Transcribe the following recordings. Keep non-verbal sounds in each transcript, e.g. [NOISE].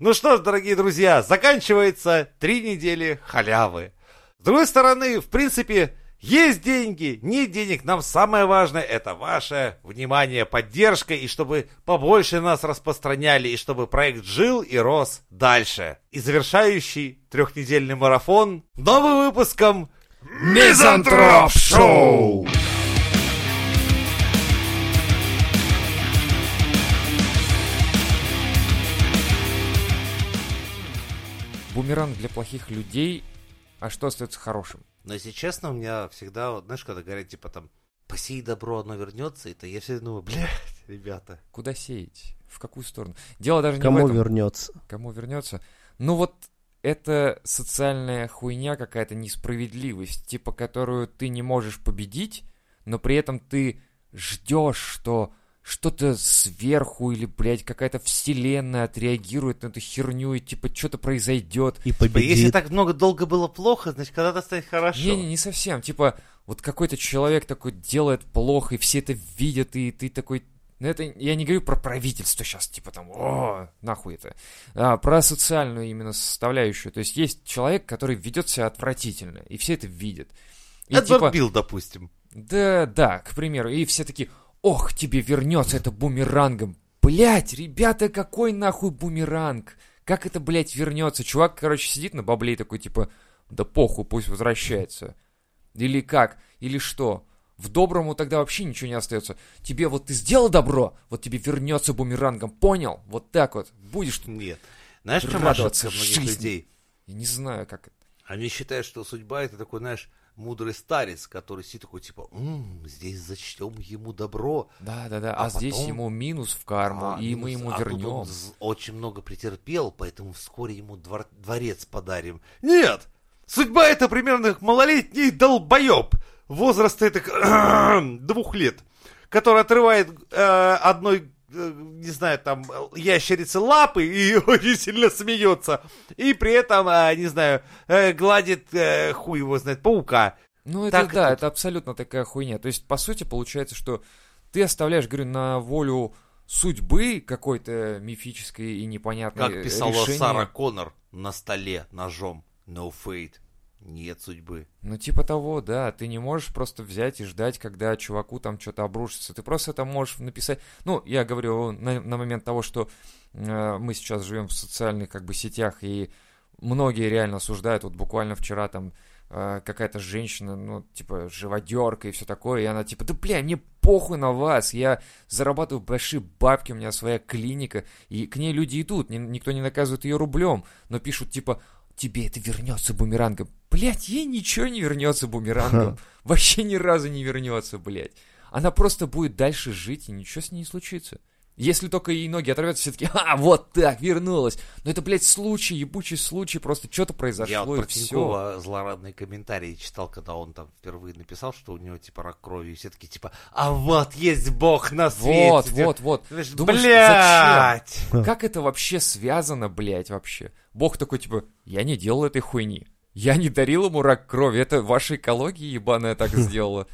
Ну что ж, дорогие друзья, заканчивается три недели халявы. С другой стороны, в принципе, есть деньги, нет денег, нам самое важное это ваше внимание, поддержка, и чтобы побольше нас распространяли, и чтобы проект жил и рос дальше. И завершающий трехнедельный марафон новым выпуском Мизантроп Шоу! Бумеранг для плохих людей, а что остается хорошим? Но если честно, у меня всегда, вот, знаешь, когда говорят, типа там, посей добро, оно вернется, это я всегда думаю, блядь, ребята. Куда сеять? В какую сторону? Дело даже Кому не в этом. вернется? Кому вернется? Ну вот это социальная хуйня, какая-то несправедливость, типа которую ты не можешь победить, но при этом ты ждешь, что что-то сверху или, блядь, какая-то вселенная отреагирует на эту херню и типа что-то произойдет. И Типа, победит. если так много долго было плохо, значит, когда-то станет хорошо. Не-не, не совсем. Типа, вот какой-то человек такой делает плохо, и все это видят, и ты такой... Ну, это я не говорю про правительство сейчас, типа там, о, нахуй это. А, про социальную именно составляющую. То есть есть человек, который ведет себя отвратительно, и все это видят. И Эдвард типа, Билл, допустим. да, да, к примеру, и все такие, ох, тебе вернется это бумерангом. Блять, ребята, какой нахуй бумеранг? Как это, блядь, вернется? Чувак, короче, сидит на бабле такой, типа, да похуй, пусть возвращается. Или как? Или что? В доброму тогда вообще ничего не остается. Тебе вот ты сделал добро, вот тебе вернется бумерангом, понял? Вот так вот. Будешь тут. Нет. Знаешь, в чем Радоваться многих жизни. людей? Я не знаю, как это. Они считают, что судьба это такой, знаешь, мудрый старец, который сидит такой, типа, «М, здесь зачтем ему добро. Да, да, да. А, А здесь потом- ему минус в карму, А, и мы минус, ему а вернем. он очень много претерпел, поэтому вскоре ему двор- дворец подарим. Нет! Судьба это примерно малолетний долбоеб возраста это [CLEARS THROAT] двух лет, который отрывает э, одной не знаю, там, ящерицы лапы и [LAUGHS] очень сильно смеется. И при этом, э, не знаю, э, гладит, э, хуй его знает, паука. Ну, это Так да, это абсолютно такая хуйня. То есть, по сути, получается, что ты оставляешь, говорю, на волю судьбы какой-то мифической и непонятной Как писала решение. Сара Коннор на столе ножом. No fate. Нет судьбы. Ну, типа того, да. Ты не можешь просто взять и ждать, когда чуваку там что-то обрушится. Ты просто это можешь написать. Ну, я говорю на, на момент того, что э, мы сейчас живем в социальных как бы сетях, и многие реально осуждают. Вот буквально вчера там э, какая-то женщина, ну, типа, живодерка и все такое, и она типа, да, бля, мне похуй на вас, я зарабатываю большие бабки, у меня своя клиника, и к ней люди идут, ни- никто не наказывает ее рублем, но пишут типа, тебе это вернется бумерангом. Блять, ей ничего не вернется бумерангом. Вообще ни разу не вернется, блять. Она просто будет дальше жить, и ничего с ней не случится. Если только ей ноги оторвется, все таки а, вот так, вернулась. Но это, блядь, случай, ебучий случай, просто что-то произошло, Я вот и про все. Тинькова злорадные комментарии читал, когда он там впервые написал, что у него типа рак крови, и все таки типа, а вот есть бог на свете. Вот, вот, вот. Думаешь, блядь! Как это вообще связано, блядь, вообще? Бог такой, типа, я не делал этой хуйни. Я не дарил ему рак крови, это ваша экология ебаная так сделала.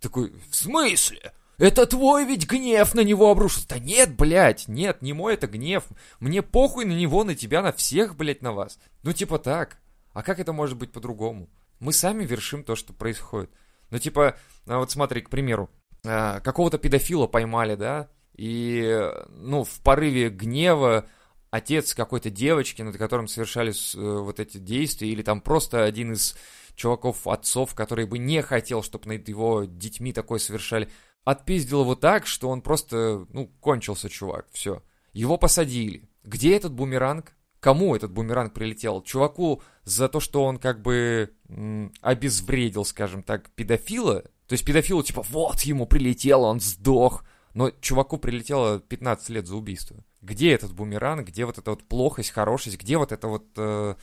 Такой, в смысле? Это твой ведь гнев на него обрушился. Да нет, блядь, нет, не мой это гнев. Мне похуй на него, на тебя, на всех, блядь, на вас. Ну, типа так. А как это может быть по-другому? Мы сами вершим то, что происходит. Ну, типа, а вот смотри, к примеру, а, какого-то педофила поймали, да, и, ну, в порыве гнева отец какой-то девочки, над которым совершались э, вот эти действия, или там просто один из чуваков, отцов, который бы не хотел, чтобы над его детьми такое совершали, отпиздил его так, что он просто, ну, кончился чувак, все. Его посадили. Где этот бумеранг? Кому этот бумеранг прилетел? Чуваку за то, что он как бы м, обезвредил, скажем так, педофила? То есть педофилу типа, вот ему прилетело, он сдох. Но чуваку прилетело 15 лет за убийство. Где этот бумеранг, где вот эта вот плохость, хорошесть, где вот это вот э,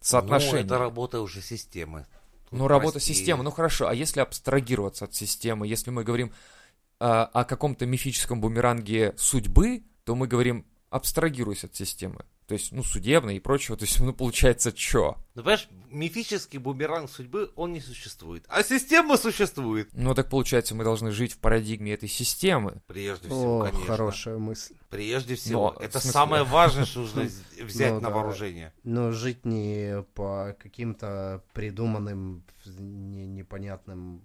соотношение? Ну, это работа уже системы. Тут Ну, работа прости. системы, ну хорошо, а если абстрагироваться от системы, если мы говорим о каком-то мифическом бумеранге судьбы, то мы говорим абстрагируйся от системы. То есть, ну, судебной и прочего. [LAUGHS] То есть, ну, получается, чё? Ну, понимаешь, мифический бумеранг судьбы, он не существует. А система существует. Ну, так получается, мы должны жить в парадигме этой системы. Прежде всего, О, конечно. хорошая мысль. Прежде всего. Но, это смысле- самое важное, что нужно [LAUGHS] взять Ну, на да. вооружение. Но жить не по каким-то придуманным, не- непонятным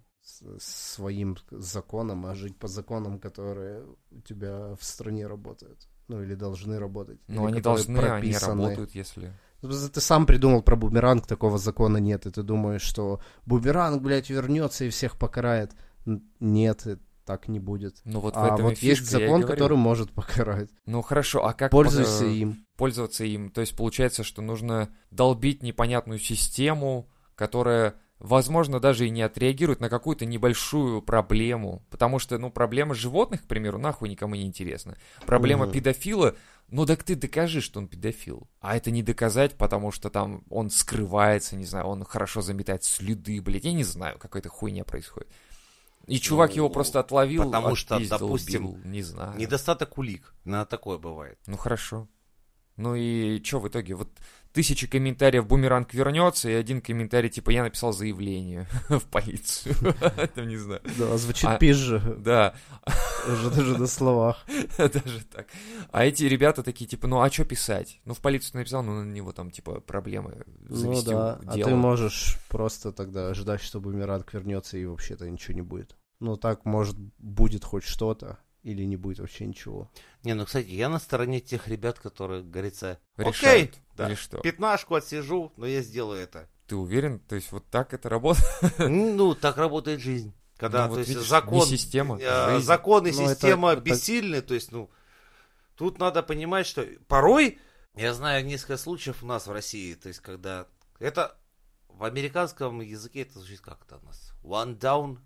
своим законам, а жить по законам, которые у тебя в стране работают. Ну, или должны работать. Но или они должны, они прописаны. работают, если... Ну, Ты сам придумал про бумеранг, такого закона нет, и ты думаешь, что бумеранг, блядь, вернется и всех покарает. Нет, и так не будет. Ну, вот в а этом вот есть закон, который может покарать. Ну, хорошо, а как... Пользуйся э, им. пользоваться им. То есть получается, что нужно долбить непонятную систему, которая, возможно, даже и не отреагирует на какую-то небольшую проблему. Потому что, ну, проблема животных, к примеру, нахуй никому не интересна. Проблема Мгм. педофила, ну так ты докажи, что он педофил. А это не доказать, потому что там он скрывается, не знаю, он хорошо заметает следы, блядь, я не знаю, какая-то хуйня происходит. И чувак Ну, его просто отловил, потому что, допустим, убил, не знаю. Недостаток улик. На такое бывает. Ну хорошо. Ну и что в итоге? Вот тысячи комментариев бумеранг вернется, и один комментарий типа я написал заявление [LAUGHS] в полицию. [LAUGHS] Там не знаю. Да, звучит А- пизже, Да, даже на словах. [LAUGHS] даже так. А эти ребята такие, типа, ну а что писать? Ну в полицию написал, ну на него там, типа, проблемы Ну завести да, а ты можешь просто тогда ждать, что бумеранг вернется и вообще-то ничего не будет. Ну так, может, будет хоть что-то, или не будет вообще ничего. Не, ну, кстати, я на стороне тех ребят, которые, говорится, Решают, окей, да, или что? пятнашку отсижу, но я сделаю это. Ты уверен? То есть вот так это работает? [LAUGHS] Ну, так работает жизнь. Когда, Ну, вот то есть, видишь, закон, система, э, жизнь. закон и Ну, это- система это- бессильны, то есть, ну, тут надо понимать, что порой, я знаю несколько случаев у нас в России, то есть, когда это в американском языке это звучит как это у нас? One down,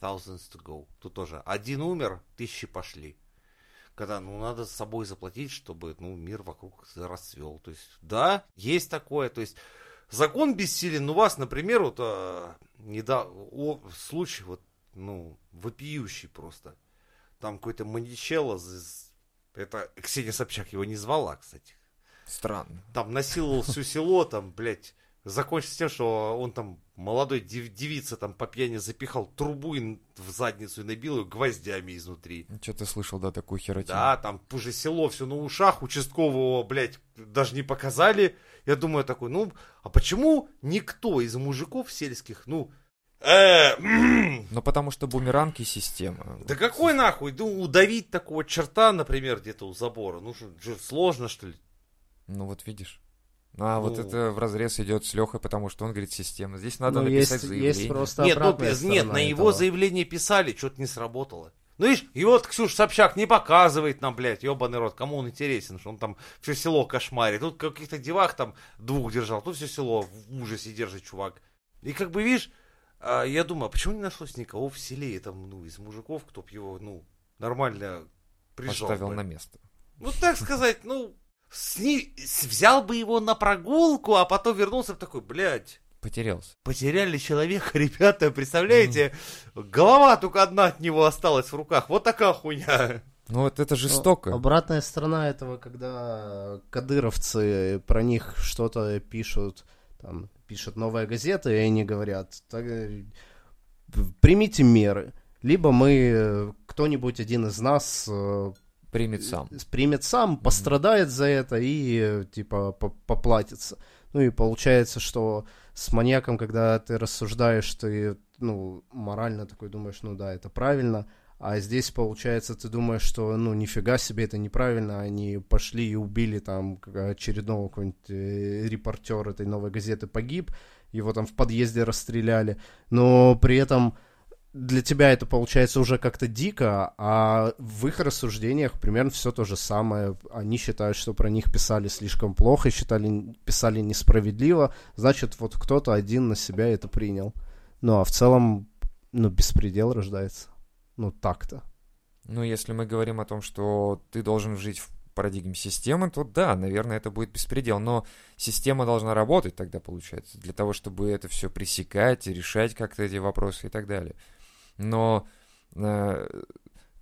thousands to go. Тут тоже один умер, тысячи пошли. Когда, ну, надо с собой заплатить, чтобы, ну, мир вокруг расцвел. То есть, да, есть такое. То есть, закон бессилен. Ну, у вас, например, вот, а, неда... о, случай, вот, ну, вопиющий просто. Там какой-то маничелло, это Ксения Собчак его не звала, кстати. Странно. Там насиловал все село, там, блядь, закончилось тем, что он там молодой дев- девица там по пьяни запихал трубу и в задницу и набил ее гвоздями изнутри. Что ты слышал, да, такую херотину? Да, там уже село все на ушах, участкового, блядь, даже не показали. Я думаю такой, ну, а почему никто из мужиков сельских, ну, э, м, Ну потому что бумеранг и система. да какой нахуй, ну, удавить такого черта, например, где-то у забора, ну, что, сложно, что ли? Ну вот видишь. А вот Ну. это в разрез идет с Лехой, потому что он говорит система. Здесь надо Ну, написать есть, заявление. есть просто Нет, ну, нет, на его этого. заявление писали, что-то не сработало. Ну, видишь, и вот Ксюш Собчак не показывает нам, блядь, ебаный рот, кому он интересен, что он там все село кошмарит. Тут каких-то девах там двух держал, тут все село в ужасе держит чувак. И как бы, видишь, а, я думаю, а почему не нашлось никого в селе, там, ну, из мужиков, кто б его, ну, нормально прижал Поставил бы? на место. Ну, так сказать, ну, сни- взял бы его на прогулку, а потом вернулся бы такой, блядь, Потерялся. Потеряли человека, [LAUGHS] ребята, представляете? Голова только одна от него осталась в руках. Вот такая хуйня. Ну вот это Ну, жестоко. Обратная сторона этого, когда кадыровцы про них что-то пишут, там, пишет новая газета, и они говорят, «Так, э, примите меры. Либо мы, э, кто-нибудь один из нас э, Примет сам. примет сам, пострадает за это и, э, типа, по- поплатится. Ну и получается, что с маньяком, когда ты рассуждаешь, ты, ну, морально такой думаешь, ну да, это правильно, а здесь, получается, ты думаешь, что, ну, нифига себе, это неправильно, они пошли и убили там очередного какого-нибудь э, репортера этой новой газеты погиб, его там в подъезде расстреляли, но при этом для тебя это получается уже как-то дико, а в их рассуждениях примерно все то же самое. Они считают, что про них писали слишком плохо, считали, писали несправедливо, значит, вот кто-то один на себя это принял. Ну, а в целом, ну, беспредел рождается. Ну, так-то. Ну, если мы говорим о том, что ты должен жить в парадигме системы, то да, наверное, это будет беспредел. Но система должна работать тогда, получается, для того, чтобы это все пресекать, решать как-то эти вопросы и так далее. Но э,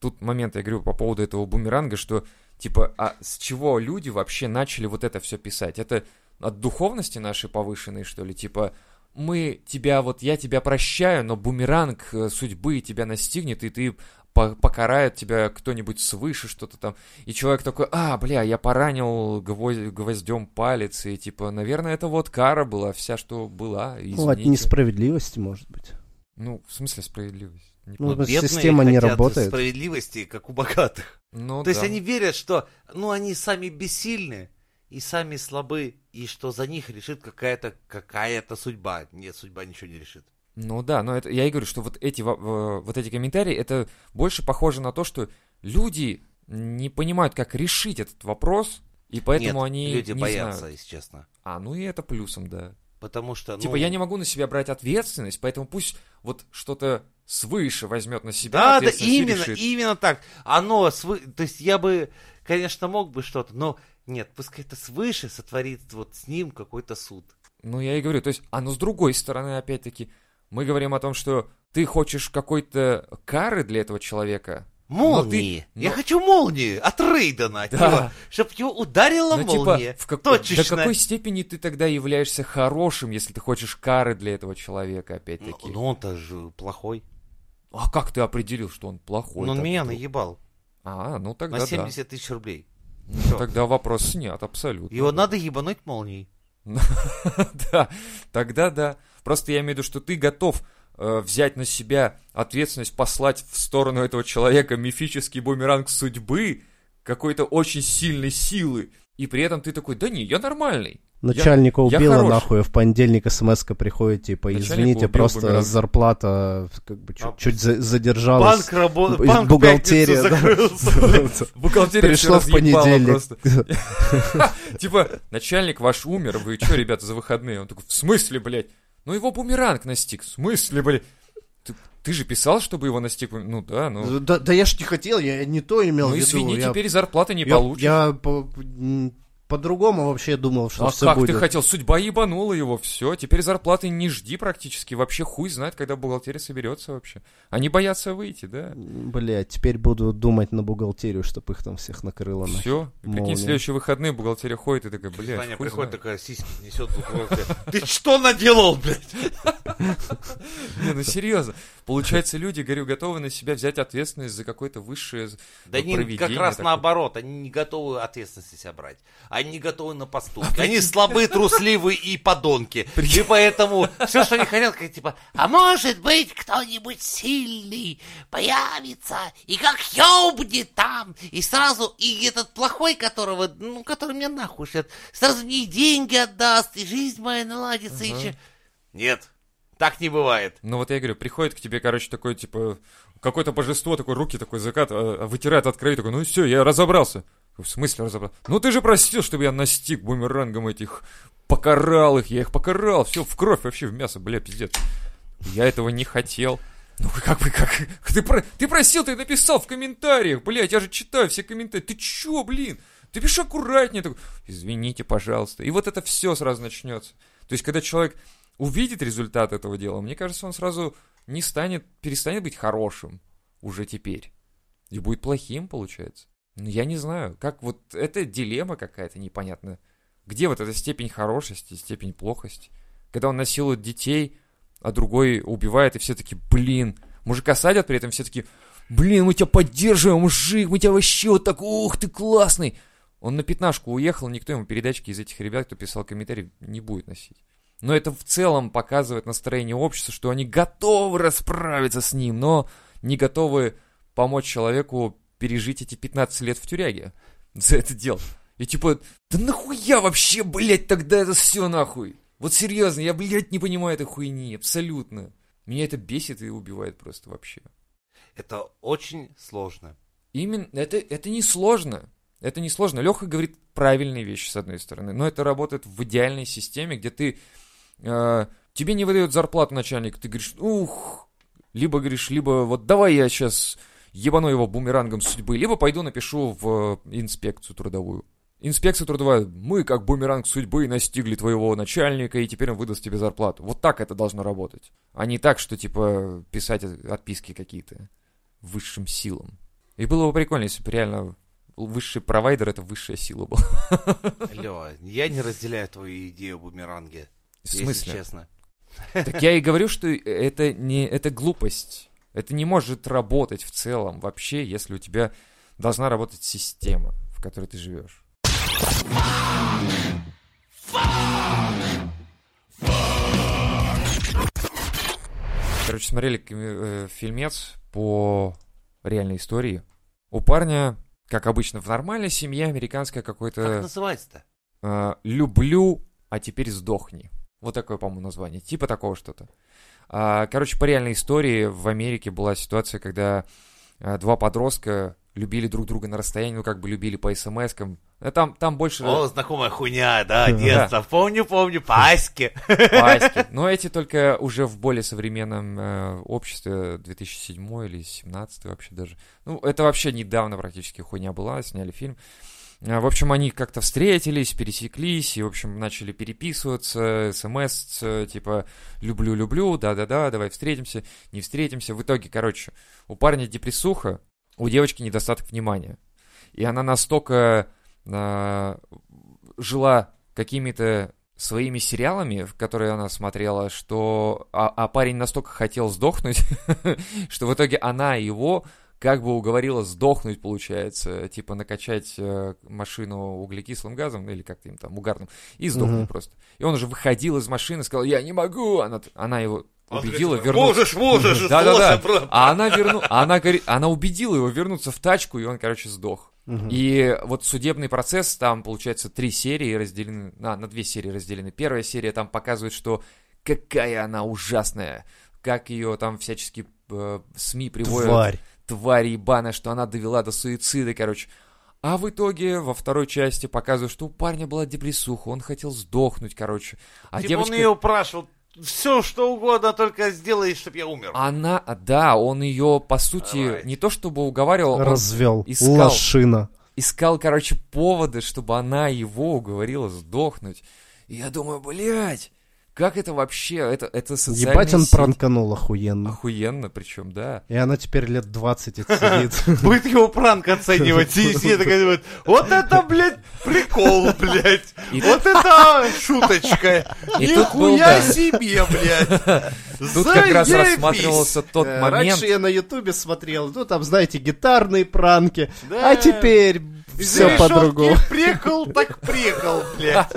тут момент, я говорю по поводу этого бумеранга, что Типа, а с чего люди вообще начали вот это все писать? Это от духовности нашей повышенной, что ли? Типа, мы тебя, вот я тебя прощаю, но бумеранг э, судьбы тебя настигнет, и ты по- покарает тебя кто-нибудь свыше, что-то там. И человек такой, а, бля, я поранил гвоздь, гвоздем палец, и типа, наверное, это вот кара была, вся, что была, Ну, от извините. несправедливости, может быть. Ну, в смысле справедливость? Не Ну, вот система не работает. справедливости, как у богатых. Ну, То есть да. они верят, что ну они сами бессильны и сами слабы, и что за них решит какая-то какая-то судьба. Нет, судьба ничего не решит. Ну да, но это, я и говорю, что вот эти, во- вот эти комментарии, это больше похоже на то, что люди не понимают, как решить этот вопрос, и поэтому Нет, они люди не боятся, знают. если честно. А, ну и это плюсом, да. Потому что, Типа ну, я не могу на себя брать ответственность, поэтому пусть вот что-то свыше возьмет на себя Да, да, именно, решит. именно так. Оно, свы- то есть я бы, конечно, мог бы что-то, но нет, пускай это свыше сотворит вот с ним какой-то суд. Ну, я и говорю, то есть, а ну с другой стороны, опять-таки, мы говорим о том, что ты хочешь какой-то кары для этого человека. Молнии. Но ты- Я но- хочу молнии от Рейдена, от Да. него, чтоб его ударила Ну, типа, молния. в как- Точечно. до какой степени ты тогда являешься хорошим, если ты хочешь кары для этого человека, Ну, опять-таки? ну, он-то же плохой. А как ты определил, что он плохой? Ну, он меня наебал А, ну тогда на да. 70 тысяч рублей. Ну. Тогда вопрос снят, абсолютно. Его надо ебануть молнией. [LAUGHS] Да, тогда да. Просто я имею в виду, что ты готов взять на себя ответственность, послать в сторону этого человека мифический бумеранг судьбы какой-то очень сильной силы. И при этом ты такой, да не, я нормальный. Начальника я убило, хороший. нахуй, а в понедельник смс приходит, типа, Начальника извините, просто бумеранг. зарплата как бы А, чуть, чуть за- задержалась. Банк работает, Б- банк в бухгалтерия, да. закрылся. [LAUGHS] Бухгалтерия Пришло всё в понедельник. [LAUGHS] Типа, начальник ваш умер, вы что, ребята, за выходные? Он такой, в смысле, блядь? Ну его бумеранг настиг, в смысле, блядь? Ты, ты же писал, чтобы его настиг? Ну да, ну... Да, да я ж не хотел, я не то имел Ну в виду. извини, я, теперь зарплаты не я- получишь. Я по- по-другому вообще думал, что А все как будет. ты хотел? Судьба ебанула его, все. Теперь зарплаты не жди практически. Вообще хуй знает, когда бухгалтерия соберется вообще. Они боятся выйти, да. Блять, теперь буду думать на бухгалтерию, чтобы их там всех накрыло. Все. Молния. в следующие выходные бухгалтерия ходит и такая, блядь, хуй приходит знает. такая, сиськи несет. Ты что наделал, блядь? Не, ну серьезно. Получается, люди, говорю, готовы на себя взять ответственность за какое-то высшее Да ну, они как раз такое. наоборот, они не готовы ответственности себя брать. Они не готовы на поступки. Они слабые, трусливые и подонки. И поэтому все, что они хотят, как типа, а может быть кто-нибудь сильный появится, и как ёбнет там, и сразу, и этот плохой, которого, ну, который меня нахуй шлет, сразу мне и деньги отдаст, и жизнь моя наладится, и Ага. че- Нет, так не бывает. Ну вот я говорю, приходит к тебе, короче, такой, типа, какое-то божество, такой руки такой закат, а, а вытирает от краю, такой, ну все, я разобрался. В смысле разобрался? Ну ты же просил, чтобы я настиг бумерангом этих, покарал их, я их покарал, все в кровь, вообще в мясо, бля, пиздец. Я этого не хотел. Ну как бы, как, [LAUGHS] ты, про- ты просил, ты написал в комментариях, блядь, я же читаю все комментарии, ты чё, блин? Ты пиши аккуратнее, такой, извините, пожалуйста. И вот это все сразу начнется. То есть, когда человек увидит результат этого дела, мне кажется, он сразу не станет, перестанет быть хорошим уже теперь. И будет плохим, получается. Ну, я не знаю, как вот это дилемма какая-то непонятная. Где вот эта степень хорошести, степень плохости? Когда он насилует детей, а другой убивает, и все таки блин, мужика садят, при этом все таки блин, мы тебя поддерживаем, мужик, мы тебя вообще вот так, ух, ты классный. Он на пятнашку уехал, никто ему передачки из этих ребят, кто писал комментарий, не будет носить. Но это в целом показывает настроение общества, что они готовы расправиться с ним, но не готовы помочь человеку пережить эти 15 лет в тюряге за это дело. И типа, да нахуя вообще, блядь, тогда это все нахуй? Вот серьезно, я, блядь, не понимаю этой хуйни, абсолютно. Меня это бесит и убивает просто вообще. Это очень сложно. Именно, это, это не сложно. Это не сложно. Леха говорит правильные вещи, с одной стороны, но это работает в идеальной системе, где ты... э, тебе не выдает зарплату начальник, ты говоришь, ух, либо говоришь, либо вот давай я сейчас ебану его бумерангом судьбы, либо пойду напишу в э, инспекцию трудовую. Инспекция трудовая, мы как бумеранг судьбы настигли твоего начальника, и теперь он выдаст тебе зарплату. Вот так это должно работать. А не так, что типа писать отписки какие-то высшим силам. И было бы прикольно, если бы реально высший провайдер — это высшая сила была. Лёва, я не разделяю твою идею бумеранги. В если смысле? честно. Так я и говорю, что это не это глупость. Это не может работать в целом вообще, если у тебя должна работать система, в которой ты живешь. Короче, смотрели э, фильмец по реальной истории. У парня, как обычно, в нормальной семье американская Как какой-то называется-то? э, «Люблю, а теперь сдохни». Вот такое, по-моему, название. Типа такого что-то. А, короче, по реальной истории в Америке была ситуация, когда а, два подростка любили друг друга на расстоянии, ну, как бы любили по смс-кам. Э, Там, там больше О, знакомая хуйня, да, Да. детство. Помню, помню, паськи. паськи. Но эти только уже в более современном э, обществе, 2007 или 2017 вообще даже. Ну, это вообще недавно практически хуйня была, сняли фильм. В общем, они как-то встретились, пересеклись, и, в общем, начали переписываться, смс, э, типа, люблю-люблю, да-да-да, давай встретимся, не встретимся. В итоге, короче, у парня депрессуха, у девочки недостаток внимания. И она настолько а, жила какими-то своими сериалами, которые она смотрела, что... А, а парень настолько хотел сдохнуть, [LAUGHS] что в итоге она его как бы уговорила сдохнуть, получается, типа накачать э, машину углекислым газом, или как-то им там, угарным, и сдохнуть Мгм. просто. И он уже выходил из машины, сказал, я не могу, она, она его Он убедила говорит, вернуться. Можешь, можешь, Да-да-да. способ, бро. А она верну... она говорит, она убедила его вернуться в тачку, и он, короче, сдох. И вот судебный процесс, там, получается, три серии разделены, а, на две серии разделены. Первая серия там показывает, что какая она ужасная, как ее там всячески э, СМИ приводят. Тварь. Тварь ебаная, что она довела до суицида, короче. А в итоге во второй части показывают, что у парня была депрессуха, он хотел сдохнуть, короче. А Типа девочка... он ее упрашивал, все что угодно, только сделай, чтобы я умер. Она, да, он ее, по сути, Давайте. не то чтобы уговаривал, Развел. искал. Лошина. искал, короче, поводы, чтобы она его уговорила сдохнуть. И я думаю, блядь, как это вообще? Это, это социальная Ебать он сеть. пранканул охуенно. Охуенно, причем, да. И она теперь лет 20 отсидит. [LAUGHS] Будет его пранк оценивать, и все такая думают, вот это, блядь, прикол, блядь. Вот это шуточка. [LAUGHS] Нихуя себе, блядь. [LAUGHS] Тут как раз рассматривался тот Э, момент. Раньше я на ютубе смотрел, ну там, знаете, гитарные пранки, Да. а теперь все по-другому. Прикол так прикол, блядь.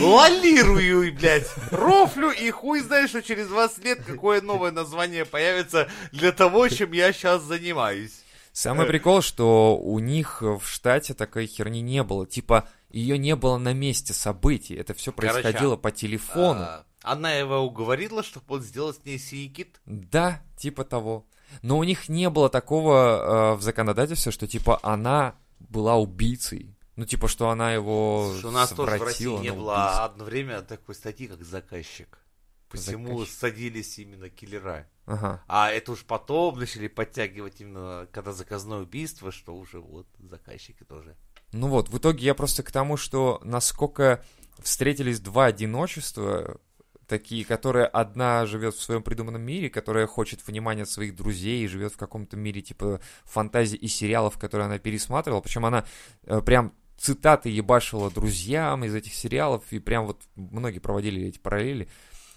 Лолирую, блядь. Рофлю и хуй знаешь, что через 20 лет какое новое название появится для того, чем я сейчас занимаюсь. Самый прикол, что у них в штате такой херни не было. Типа, ее не было на месте событий. Это все Короче, происходило по телефону. А, Она его уговорила, чтобы он сделал с ней сиекит. Да, типа того. Но у них не было такого э, в законодательстве, что типа она была убийцей. Ну, типа, что она его Слушай, у нас тоже в России не было одно время такой статьи, как заказчик. Посему Заказчик. садились именно киллера. Ага. А это уж потом начали подтягивать именно, когда заказное убийство, что уже вот заказчики тоже. Ну вот, в итоге я просто к тому, что насколько встретились два одиночества, такие, которые одна живет в своем придуманном мире, которая хочет внимания от своих друзей и живет в каком-то мире типа фантазий и сериалов, которые она пересматривала. Причем она э, прям цитаты ебашила друзьям из этих сериалов, и прям вот многие проводили эти параллели.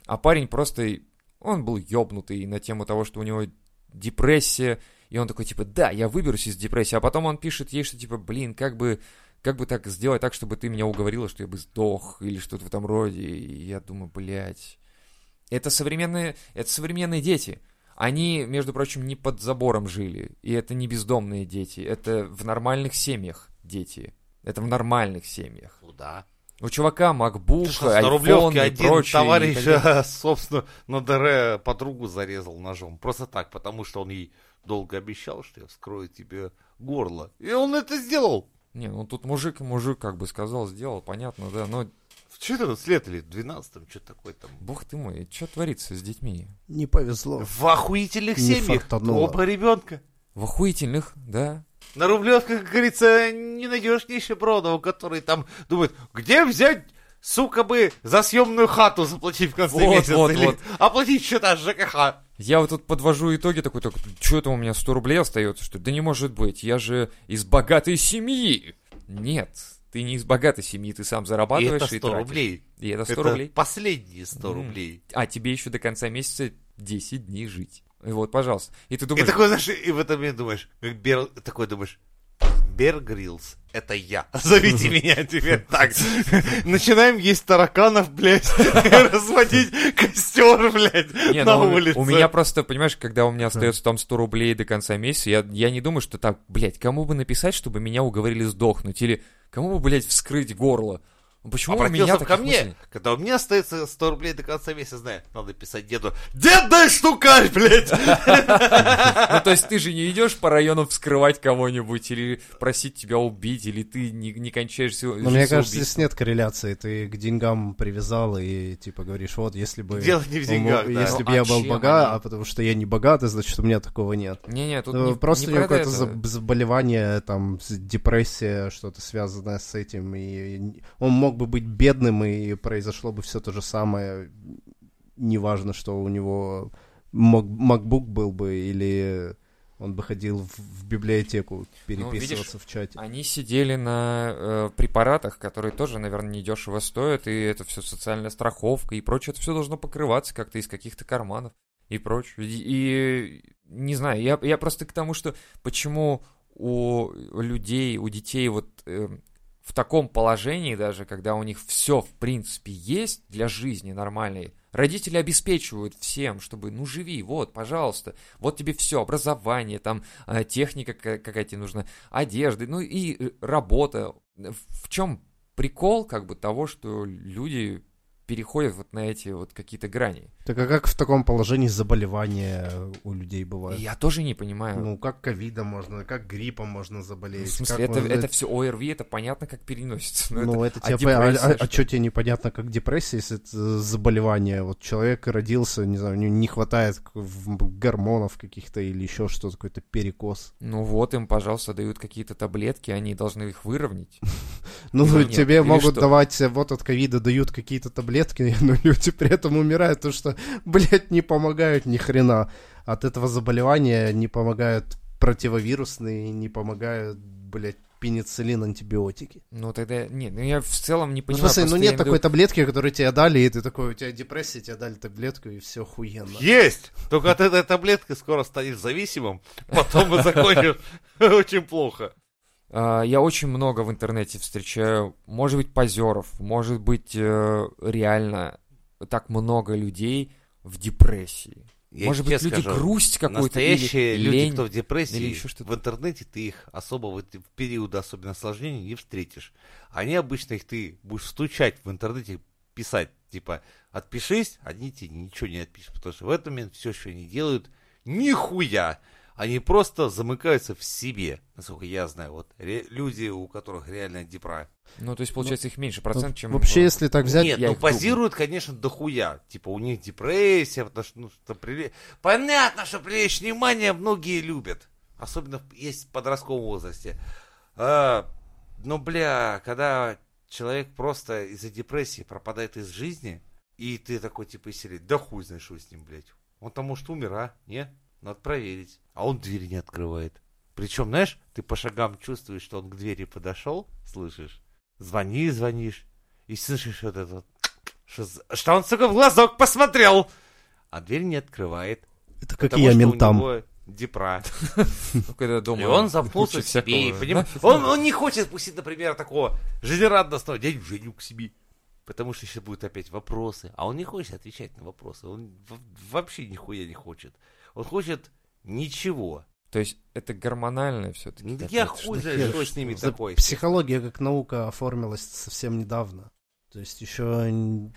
А парень просто, он был ёбнутый на тему того, что у него депрессия, и он такой, типа, да, я выберусь из депрессии, а потом он пишет ей, что, типа, блин, как бы, как бы так сделать так, чтобы ты меня уговорила, что я бы сдох, или что-то в этом роде, и я думаю, блядь, это современные, это современные дети, они, между прочим, не под забором жили, и это не бездомные дети, это в нормальных семьях дети, это в нормальных семьях. Ну да. У чувака на iPhone и один прочее. и товарищ, а, [LAUGHS] собственно, на ДР подругу зарезал ножом. Просто так, потому что он ей долго обещал, что я вскрою тебе горло. И он это сделал. Не, ну тут мужик, мужик как бы сказал, сделал, понятно, да, но В 14 лет или в 12 что такое там. бог ты мой, что творится с детьми? Не повезло. В охуительных Не семьях. фартануло. Оба ребенка. В охуительных, да. На Рублевке, как говорится, не найдешь нищебродов, который там думает, где взять, сука бы, за съемную хату заплатить в конце Вот, месяца, вот, или вот. оплатить счета ЖКХ. Я вот тут подвожу итоги такой, так, что это у меня 100 рублей остается, что ли? Да не может быть, я же из богатой семьи. Нет, ты не из богатой семьи, ты сам И зарабатываешь это и 100 тратишь. рублей. И это 100 это рублей. последние 100 М. рублей. А тебе еще до конца месяца 10 дней жить. И вот, пожалуйста. И ты И думаешь, такой, знаешь, и в этом момент думаешь, как Бер, такой думаешь, Бер Гриллс, это я. [LAUGHS] Зовите [LAUGHS] меня теперь так. [LAUGHS] Начинаем есть тараканов, блядь, разводить костер, блядь, Не, на ну, улице. у меня просто, понимаешь, когда у меня остается там 100 рублей до конца месяца, я, я не думаю, что так, блядь, кому бы написать, чтобы меня уговорили сдохнуть, или кому бы, блядь, вскрыть горло. Ну, Почему у Обратился меня ко мне, мыслей? когда у меня остается 100 рублей до конца месяца, знаю, надо писать деду, дед, дай штукарь, блядь. Ну, то есть ты же не идешь по району вскрывать кого-нибудь, или просить тебя убить, или ты не, не кончаешь всю Но мне кажется, здесь нет корреляции. Ты к деньгам привязал и типа говоришь, вот если бы... Дело не в деньгах. Если Ну, бы а я был чем богат, а потому что я не богатый, значит, у меня такого нет. Не-не, тут Ну, не, Просто не у него какое-то заболевание, там, депрессия, что-то связанное с этим. И он мог бы быть бедным, и произошло бы все то же самое. Неважно, что у него мог- MacBook был бы, или он бы ходил в, в библиотеку переписываться в чате. Они сидели на э, препаратах, которые тоже, наверное, недешево стоят, и это все социальная страховка и прочее. Это все должно покрываться как-то из каких-то карманов и прочее. И, и не знаю, я, я просто к тому, что почему у людей, у детей вот э, в таком положении даже, когда у них все, в принципе, есть для жизни нормальной, родители обеспечивают всем, чтобы, ну, живи, вот, пожалуйста, вот тебе все, образование, там, э, техника ка- какая тебе нужна, одежды, ну, и э, работа. В чем прикол, как бы, того, что люди переходят вот на эти вот какие-то грани? Так а как в таком положении заболевания у людей бывают? Я тоже не понимаю. Ну, как ковидом можно, как гриппом можно заболеть. в смысле, это, можно- это все ОРВИ, это понятно, как переносится. но Ну, это- это, а тебе, а, депрессия а, что? что тебе непонятно, как депрессия, если это заболевание? Вот человек родился, не знаю, у него не хватает гормонов каких-то или еще что-то, какой-то перекос. Ну вот им, пожалуйста, дают какие-то таблетки, они должны их выровнять. [LAUGHS] [LAUGHS] Ну, Ну, нет, тебе могут что? давать, э, вот от ковида дают какие-то таблетки, [LAUGHS] но люди при этом умирают, потому что, [LAUGHS] блядь, не помогают ни хрена. От этого заболевания не помогают противовирусные, не помогают, блядь, пенициллин, антибиотики. Ну тогда, нет, ну я в целом не Ну, понимаю. смысле, ну просто я нет такой таблетки, которую тебе дали, и ты такой, у тебя депрессия, тебе дали таблетку, и все охуенно. Есть! Только от этой таблетки скоро станешь зависимым, потом и закончишь очень плохо. А, Я очень много в интернете встречаю, может быть, позеров, может быть, э, реально так много людей в депрессии. Я может быть, люди скажу, грусть какую-то Настоящие или люди, лень. кто в депрессии, или еще что-то. в интернете ты их особо в, в периоды особенно осложнений не встретишь. Они обычно их ты будешь стучать в интернете, писать, типа, отпишись, они тебе ничего не отпишут, потому что в этот момент все, что они делают, нихуя. Они просто замыкаются в себе, насколько я знаю. Вот ре- люди, у которых реально депра. Ну, то есть, получается, их меньше процент, чем... Вообще, если так взять, Нет, ну думаю. позируют, конечно, дохуя. Типа у них депрессия, потому что, ну, что привле- Понятно, что привлечь внимание многие любят. Особенно есть в подростковом возрасте. А, но, бля, когда человек просто из-за депрессии пропадает из жизни, и ты такой, типа, из серии, да хуй знаешь, что с ним, блядь. Он там, может, умер, а? Не? Надо проверить. А он двери не открывает. Причем, знаешь, ты по шагам чувствуешь, что он к двери подошел, слышишь? Звонишь, звонишь, и слышишь вот это вот, что, что он, сука, в глазок посмотрел, а дверь не открывает. это потому какие я ментам. него депра. [LAUGHS] ну, И он замкнулся в себе. и всякого, поним- нафиг он, не хочет пустить, например, такого жизнерадостного дядю Женю к себе. Потому что сейчас будут опять вопросы. А он не хочет отвечать на вопросы. Он вообще нихуя не хочет. Он хочет ничего. То есть, это гормональное все-таки. Ну, так я хуй Да знает, хер что с ними За- такое. Психология как наука оформилась совсем недавно. То есть еще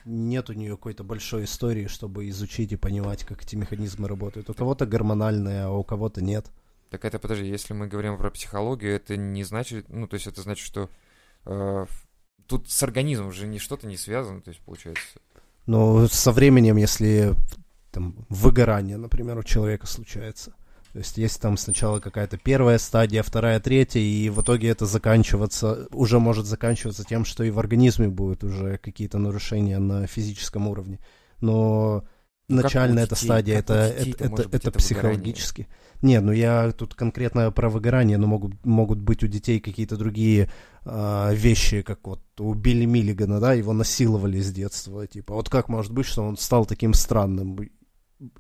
нет у нее какой-то большой истории, чтобы изучить и понимать, как эти механизмы работают. У кого-то гормональные, а у кого-то нет. Так это, подожди, если мы говорим про психологию, это не значит, ну, то есть это значит, что э, тут с организмом же не что-то не связано, то есть получается. Но со временем, если там выгорание, например, у человека случается, то есть есть там сначала какая-то первая стадия, вторая, третья, и в итоге это заканчиваться, уже может заканчиваться тем, что и в организме будут уже какие-то нарушения на физическом уровне. Но Ну, начальная эта детей? стадия, это, это, это, это это выгорание? психологически. Не, ну я тут конкретно про выгорание, но могут, могут быть у детей какие-то другие а, вещи, как вот у Билли Миллигана, да, его насиловали с детства, типа, вот как может быть, что он стал таким странным,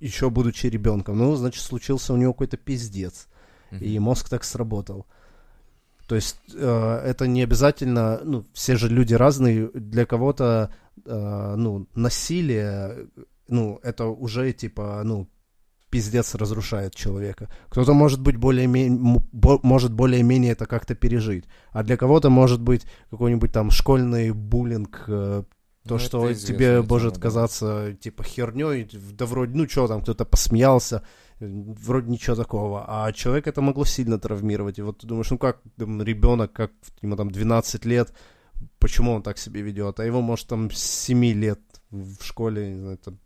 еще будучи ребенком? Ну, значит, случился у него какой-то пиздец, Мгм. и мозг так сработал. То есть э, это не обязательно, ну, все же люди разные, для кого-то, э, ну, насилие, ну, это уже, типа, ну, пиздец разрушает человека. Кто-то может быть более-менее, может более-менее это как-то пережить, а для кого-то может быть какой-нибудь там школьный буллинг, э, то, Ну, что тебе тема, может да. казаться, типа, херней, да вроде, ну, что там, кто-то посмеялся, вроде ничего такого, а человек это могло сильно травмировать, и вот ты думаешь, ну как там, ребенок, как ему там 12 лет, почему он так себя ведет, а его, может, там с 7 лет в школе, не знаю, там,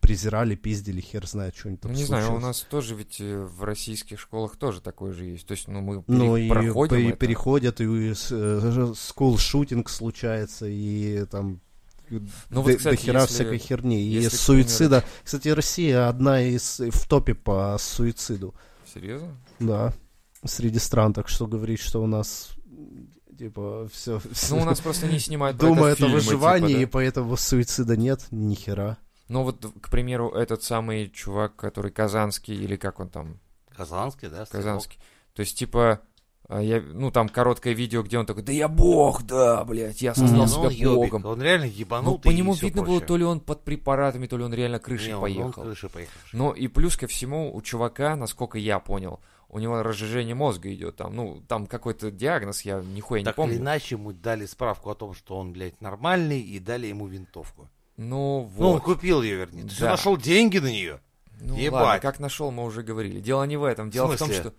презирали, пиздили, хер знает, что-нибудь Ну, там не знаю, у случилось. нас тоже ведь э, в российских школах тоже такое же есть. То есть, ну, мы Ну и проходим пе- это. переходят, и скул-шутинг случается, и там Ну вот, кстати, до хера если- всякой херни. И если, к суицида. Кстати, Россия одна из в топе по суициду. Серьезно? Да. Среди стран, так что говорить, что у нас типа все, Ну, у нас просто не снимают про это выживании, типа, и да. поэтому суицида нет, ни хера. Ну вот, к примеру, этот самый чувак, который казанский, или как он там, Казанский, да? казанский. То есть, типа, а, я, ну, там короткое видео, где он такой, да я бог, да, блядь, я Мгм. Ну, он себя ёбик, богом. Он реально Ну, ебанутый по и нему видно было, прочее. то ли он под препаратами, то ли он реально крышей Не, он- поехал. Он крышей поехавший. Но и плюс ко всему, у чувака, насколько я понял, у него разжижение мозга идет там, ну, там какой-то диагноз, я нихуя не так помню. или иначе, ему дали справку о том, что он, блядь, нормальный, и дали ему винтовку. Ну, Ну, он вот. купил ее, вернее. То есть он Да. нашел деньги на нее. Ну, Ебать. ладно, как нашел, мы уже говорили. Дело не в этом. Дело в, том, смысле? что...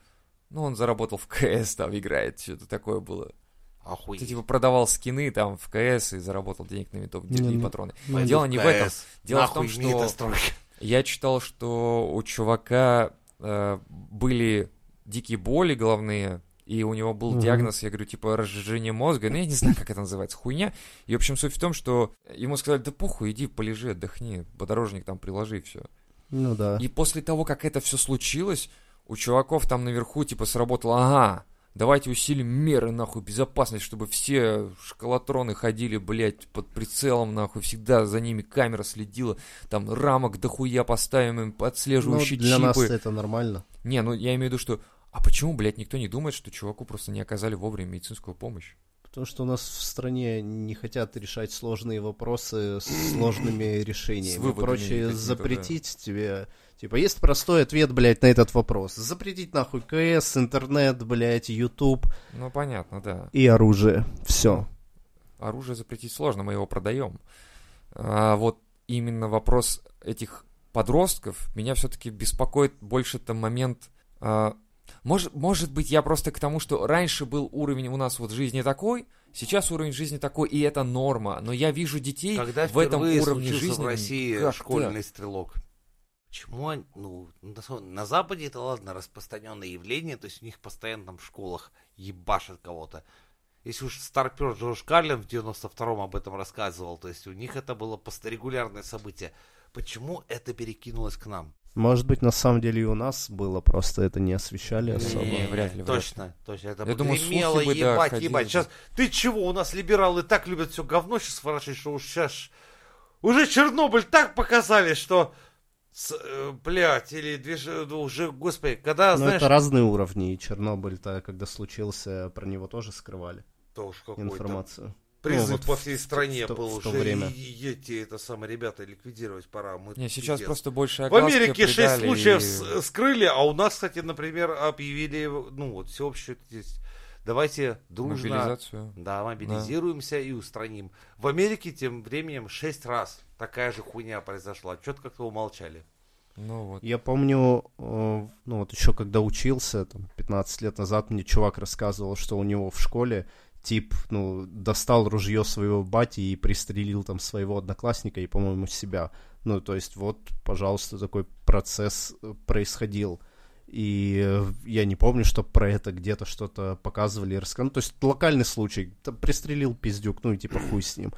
Ну, он заработал в КС, там играет, что-то такое было. Охуеть. Ты, типа, продавал скины там в КС и заработал денег на винтовки Не, и патроны. ну, Дело не в этом. Дело в Нахуй том, мне что-. Я читал, что у чувака э, были дикие боли головные, и у него был диагноз, я говорю, типа разжижение мозга, ну я не знаю, как это называется, хуйня. И, в общем, суть в том, что ему сказали, да похуй, иди полежи, отдохни, подорожник там приложи, все. Ну да. И после того, как это все случилось, у чуваков там наверху, типа, сработало, ага, давайте усилим меры, нахуй, безопасности, чтобы все шкалатроны ходили, блядь, под прицелом, нахуй, всегда за ними камера следила, там рамок дохуя поставим им, Ну, отслеживающие для нас чипы. это нормально. Не, ну я имею в виду, что, а почему, блядь, никто не думает, что чуваку просто не оказали вовремя медицинскую помощь? Потому что у нас в стране не хотят решать сложные вопросы с сложными решениями. выводами Проще запретить тебе... Типа, есть простой ответ, блядь, на этот вопрос. Запретить нахуй КС, интернет, блядь, YouTube Ну, понятно, да. и оружие. Все. оружие запретить сложно, мы его продаем. А вот именно вопрос этих подростков меня все-таки беспокоит больше там момент. а, может, может быть, я просто к тому, что раньше был уровень у нас вот жизни такой, сейчас уровень жизни такой, и это норма. Но я вижу детей Когда в этом уровне жизни. в России как-то- школьный стрелок? Почему они, ну, на Западе это, ладно, распространенное явление, то есть у них постоянно там в школах ебашат кого-то. Если уж старпер Джордж Карлин в 92-м об этом рассказывал, то есть у них это было регулярное событие. Почему это перекинулось к нам? Может быть, на самом деле и у нас было, просто это не освещали особо. Не, вряд ли, вряд Точно, точно. Это Я думаю, гремело, слухи бы, да, ебать, ходили ебать. Сейчас, ты чего, у нас либералы так любят все говно сейчас ворошить, что уж сейчас... Уже Чернобыль так показали, что... С, э, блядь, или движ... ну, уже, господи, когда, Но знаешь... это разные уровни, и Чернобыль-то, когда случился, про него тоже скрывали То уж какой-то информацию. Призыв Ну, вот по в- всей в- стране в то- был в то уже. время. И, и эти, это самое, ребята, ликвидировать пора. Мы Не, сейчас пиздец. просто больше В Америке шесть случаев и- скрыли, а у нас, кстати, например, объявили, ну, вот всеобщую, здесь, давайте дружно, Мобилизацию. да, мобилизируемся и устраним. В Америке тем временем шесть раз такая же хуйня произошла. Что-то как-то умолчали. Ну вот. Я помню, э, ну вот еще когда учился, там, 15 лет назад, мне чувак рассказывал, что у него в школе тип, ну, достал ружье своего бати и пристрелил там своего одноклассника и, по-моему, себя. Ну, то есть вот, пожалуйста, такой процесс э, происходил. И э, я не помню, что про это где-то что-то показывали и рассказывали. Ну, то есть локальный случай. Там пристрелил пиздюк, ну и типа хуй с ним.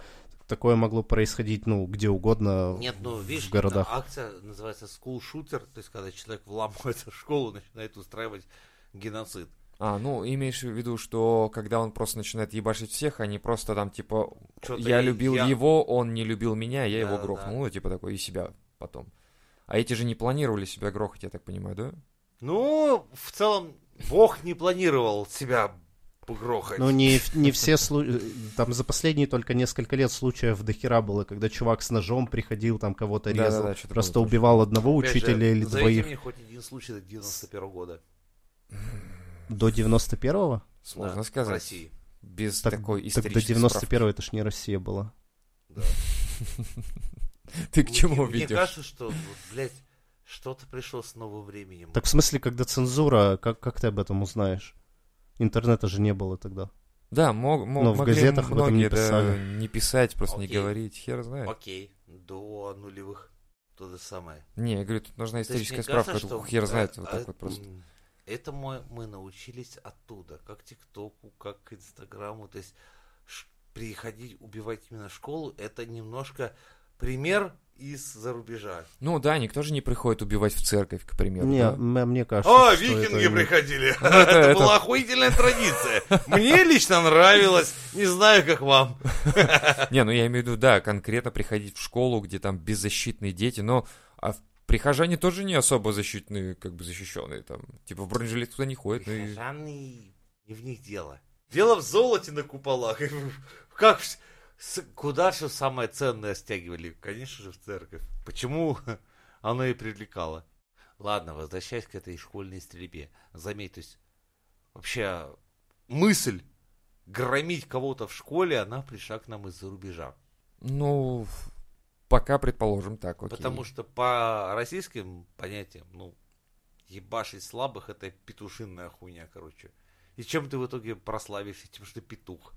такое могло происходить, ну, где угодно. Нет, ну, видишь, в городах. акция называется school shooter, то есть, когда человек вламывается в [LAUGHS] школу, начинает устраивать геноцид. А, ну, имеешь в виду, что когда он просто начинает ебашить всех, они просто там, типа, Чё-то я и- любил я- его, он не любил меня, я его Да, грохнул. да. Ну, типа такой, и себя потом. А эти же не планировали себя грохать, я так понимаю, да? Ну, в целом, Бог не планировал себя грохать. Ну, не, [LAUGHS] не все случаи... Там за последние только несколько лет случаев до хера было, когда чувак с ножом приходил, там кого-то Да-да-да, резал. что-то просто было убивал одного Опять же, учителя или назовите двоих. мне хоть один случай до 91 года. [LAUGHS] До 91-го? Сложно Да, В сказать. России. Без Так, такой так до исторической 91-го это ж не Россия была. Да. [LAUGHS] Ты к Мне- чему Мне ведешь? кажется, что, вот, блядь, что-то пришло с новым временем. Так в смысле, когда цензура, как, как ты об этом узнаешь? Интернета же не было тогда. Да, мог, мог- Но в газетах об этом не да, писали. не писать, просто не Окей. говорить, хер знает. Окей, до нулевых то же самое. Не, я говорю, тут нужна То есть историческая мне справка, кажется, что, хер знает, вот э, так вот просто. М, Это мы, мы научились оттуда, как ТикТоку, как к Инстаграму. То есть приходить, убивать именно школу, это немножко пример из-за рубежа. Ну да, никто же не приходит убивать в церковь, к примеру. Не, да? мне кажется, О, что это викинги именно- приходили. [LAUGHS] Ну, это- Это это- была охуительная традиция. [LAUGHS] Мне лично нравилось. Не знаю, как вам. [LAUGHS] Не, ну я имею в виду, да, конкретно приходить в школу, где там беззащитные дети, но а в- прихожане тоже не особо защитные, как бы защищенные там. Типа в бронежилет туда не ходят. ну и- Прихожаны, не в них дело. Дело в золоте на куполах. Как куда же самое ценное стягивали? Конечно же, в церковь. Почему [LAUGHS] оно и привлекало? Ладно, возвращаясь к этой школьной стрельбе. Заметь, то есть вообще мысль громить кого-то в школе, она пришла к нам из-за рубежа. Ну, пока предположим так, окей. Потому что по российским понятиям, ну, ебашить слабых это петушинная хуйня, короче. И чем ты в итоге прославишься? Тем, что ты петух.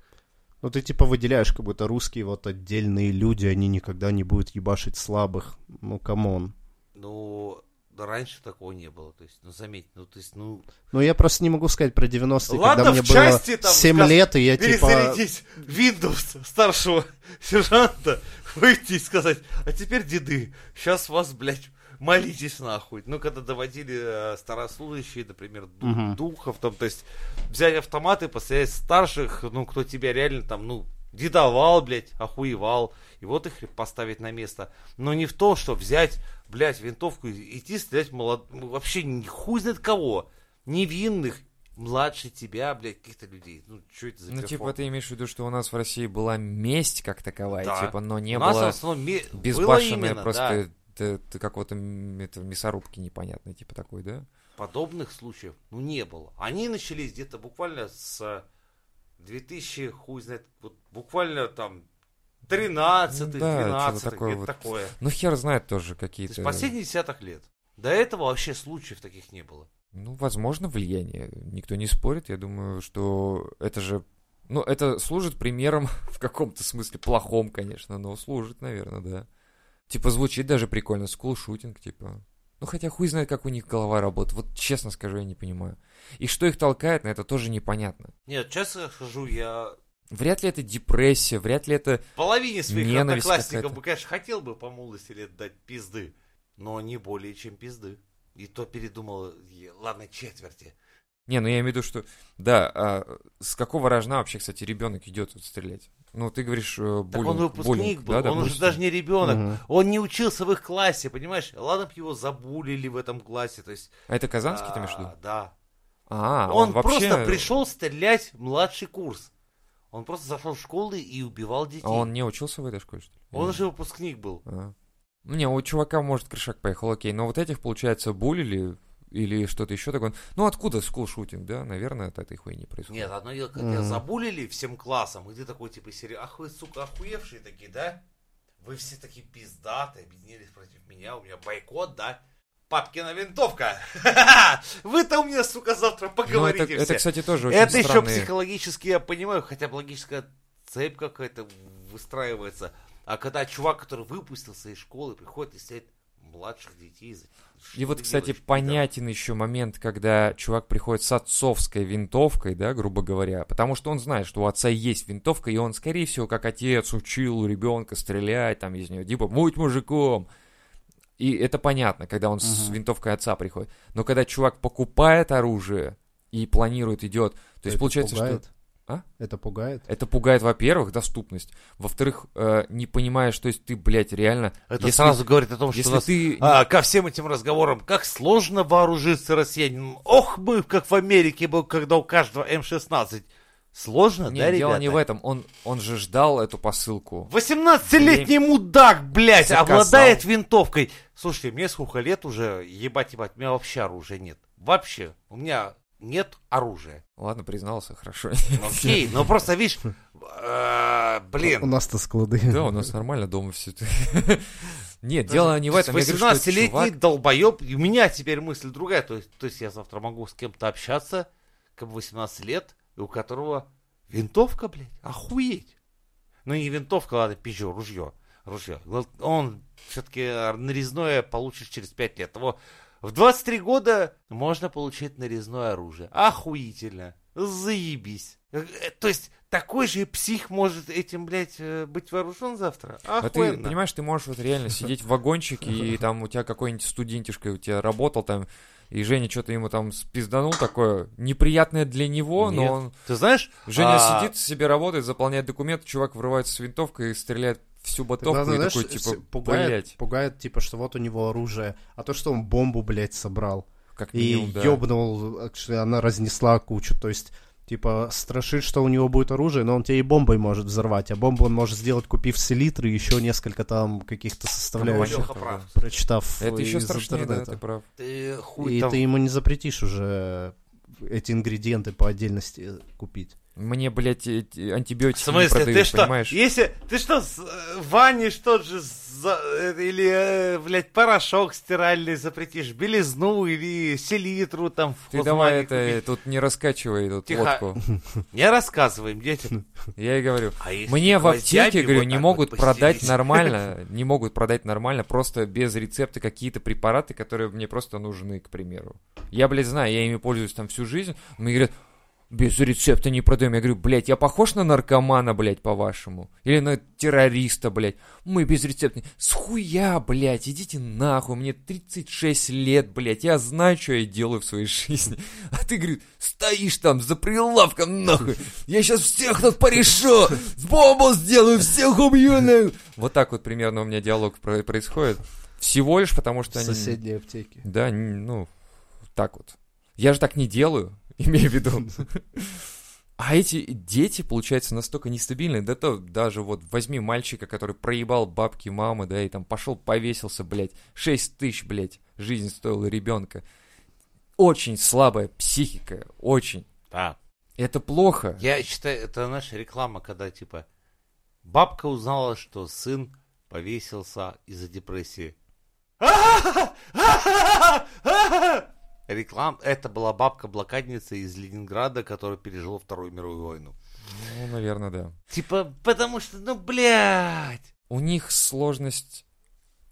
Ну, ты типа выделяешь, как будто русские вот отдельные люди, они никогда не будут ебашить слабых. Ну, come on. Ну, раньше такого не было. То есть, ну, заметь, ну, то есть, ну, Ну, я просто не могу сказать про 90-е, Ладно, когда мне в было части там 7 сказ- лет, и я типа... Windows старшего [LAUGHS] сержанта, выйти и сказать, а теперь деды, сейчас вас, блядь, молитесь нахуй. Ну, когда доводили э, старослужащие, например, ду- Мгм. духов, там, то есть, взять автоматы, пострелять старших, ну, кто тебя реально там, ну, дедовал, блядь, охуевал, и вот их поставить на место. Но не в то, что взять, блядь, винтовку идти стрелять молод... ну, вообще хуй знает кого. Невинных, младше тебя, блядь, каких-то людей. Ну, что это за Ну, типа, ты имеешь в виду, что у нас в России была месть как таковая, Да. типа, но не У нас было основном ме- было безбашенная именно, просто да. какого-то это, мясорубки непонятной, типа такой, да? Подобных случаев, ну, не было. Они начались где-то буквально с 2000, хуй знает, вот буквально там 13 Ну да, 12 что-то такое вот. такое. Ну, хер знает тоже То какие-то... есть последних десятых лет. До этого вообще случаев таких не было. Ну, возможно, влияние. Никто не спорит. Я думаю, что это же... Ну, это служит примером [LAUGHS] в каком-то смысле плохом, конечно, но служит, наверное, да. Типа, звучит даже прикольно. School shooting, типа. Ну, хотя хуй знает, как у них голова работает. Вот честно скажу, я не понимаю. И что их толкает на это, тоже непонятно. Нет, честно скажу, я Вряд ли это депрессия, вряд ли это... половине своих одноклассников бы, конечно, хотел бы по молодости лет дать пизды, но не более чем пизды. И то передумал, ладно, четверти. Не, ну я имею в виду, что... Да, а с какого рожна вообще, кстати, ребенок идет вот стрелять? Ну, ты говоришь, э, Так буллинг. он выпускник буллинг, был, да, он уже даже не ребенок. Мгм. Он не учился в их классе, понимаешь? Ладно бы его забулили в этом классе, то есть... А это Казанский ты имеешь в а, виду? Да. А, он вообще... просто пришел стрелять в младший курс. Он просто зашел в школу и убивал детей. А он не учился в этой школе, что ли? Он Или- уже выпускник был. А. Не, у чувака, может, крышак поехал, окей. Но вот этих, получается, булили или что-то еще такое. Ну, откуда скулшутинг, да? Наверное, от этой хуйни происходит. Нет, одно дело, когда Мгм. тебя забулили всем классом, и ты такой, типа, серии, ах вы, сука, охуевшие такие, да? Вы все такие пиздатые, объединились против меня, у меня бойкот, да? Папкина винтовка! [LAUGHS] Вы-то у меня, сука, завтра Ну, поговорите это, все. это, кстати, тоже очень Это еще странные... психологически я понимаю, хотя бы логическая цепь какая-то выстраивается. А когда чувак, который выпустился из школы, приходит и стреляет младших детей. за- И что вот, кстати, делаешь, понятен еще момент, когда чувак приходит с отцовской винтовкой, да, грубо говоря, потому что он знает, что у отца есть винтовка, и он, скорее всего, как отец, учил ребенка стрелять там из нее, типа, будь мужиком. И это понятно, когда он с Мгм. винтовкой отца приходит. Но когда чувак покупает оружие и планирует, идет, то есть Это получается, пугает? что... А? Это пугает? Это пугает, во-первых, доступность. Во-вторых, э, не понимаешь, то есть ты, блядь, реально... Это если- сразу говорит о том, что Если у нас ты... А, ко всем этим разговорам, как сложно вооружиться россиянином. Ох, мы, как в Америке был, когда у каждого М-16. Сложно, Не, да, дело ребята? не в этом. Он, он же ждал эту посылку. 18-летний мудак, блядь, Заказал. обладает винтовкой. Слушайте, мне сколько лет уже, ебать, ебать, у меня вообще оружия нет. Вообще, у меня нет оружия. Ладно, признался, хорошо. Ну, Окей, но просто, видишь, [LAUGHS] э, У блин, нас-то склады. Да, у нас нормально дома все это. [LAUGHS] Нет, дело не в этом. Я говорю, что 18-летний чувак... долбоеб, и у меня теперь мысль другая, то есть, то есть я завтра могу с кем-то общаться, как 18 лет, и у которого винтовка, блядь, охуеть. Ну не винтовка, ладно, пизжу, ружье, ружье. Он все-таки нарезное получишь через 5 лет. Его в 23 года можно получить нарезное оружие. Охуительно. Заебись. Э, э, То есть, такой же псих может этим, блядь, э, быть вооружен завтра? А ты Охуенно. понимаешь, ты можешь вот реально сидеть в вагончике, и там у тебя какой-нибудь студентишка у тебя работал там, и Женя что-то ему там спизданул такое неприятное для него, Нет. но он... Ты знаешь, Женя а, сидит, себе работает, заполняет документы, чувак врывается с винтовкой и стреляет всю ботовку, главное, и знаешь, такой, типа, пугает, блядь, пугает, типа, что вот у него оружие, а то, что он бомбу, блядь, собрал. как И минимум, да. ёбнул, что она разнесла кучу, то есть, типа, страшит, что у него будет оружие, но он тебе и бомбой может взорвать, а бомбу он может сделать, купив селитры и еще несколько там каких-то составляющих, Лёха прав. прочитав Это еще из страшнее, да, интернета. ты прав. Ты хуй И там... ты ему не запретишь уже эти ингредиенты по отдельности купить. Мне, блядь, эти В антибиотики не смысле, продают, ты что, понимаешь? если, ты что, с- э, ванишь тот же, за- э, или, э, блядь, порошок стиральный запретишь, белизну или селитру там в Ты давай это, тут не раскачивай тут Тихо. водку. Не рассказываем детям. [LAUGHS] Я и говорю. А Мне в аптеке, говорю, не могут вот продать [LAUGHS] нормально, не могут продать нормально, просто без рецепта какие-то препараты, которые мне просто нужны, к примеру. Я, блядь, знаю, я ими пользуюсь там всю жизнь, мне говорят, без рецепта не продаем. Я говорю, блядь, я похож на наркомана, блядь, по-вашему? Или на террориста, блядь? Мы без рецепта. Схуя, блядь, идите нахуй, мне 36 лет, блядь, я знаю, что я делаю в своей жизни. А ты, говорит, стоишь там за прилавком, нахуй. Я сейчас всех тут порешу, бомбу сделаю, всех убью, нахуй. Вот так вот примерно у меня диалог про- происходит. Всего лишь потому, что В они... соседней аптеке. Да, ну, так вот. Я же так не делаю, [LAUGHS] имею в виду. [LAUGHS] А эти дети, получается, настолько нестабильные. Да то даже вот возьми мальчика, который проебал бабки мамы, да, и там пошел повесился, блядь. 6 тысяч, блядь, жизнь стоила ребенка. Очень слабая психика, очень. Да. Это плохо. Я считаю, это наша реклама, когда, типа, бабка узнала, что сын повесился из-за депрессии. [LAUGHS] Реклам, это была бабка-блокадница из Ленинграда, которая пережила Вторую мировую войну. Ну, наверное, да. Типа, потому что, ну, блядь. У них сложность...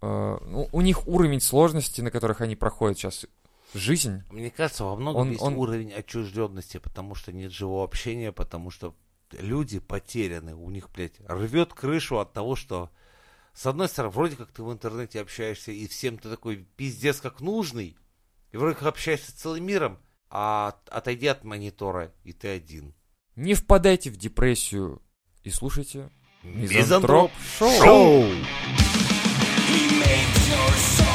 э, ну, у них уровень сложности, на которых они проходят сейчас жизнь, Мне кажется, во многом Он- есть он- уровень отчужденности, потому что нет живого общения, потому что люди потеряны, у них, блядь, рвет крышу от того, что с одной стороны, вроде как ты в интернете общаешься, и всем ты такой пиздец как нужный, и вроде как общаешься с целым миром, а отойди от монитора, и ты один. Не впадайте в депрессию и слушайте Мизантроп Шоу. Шоу. He makes your soul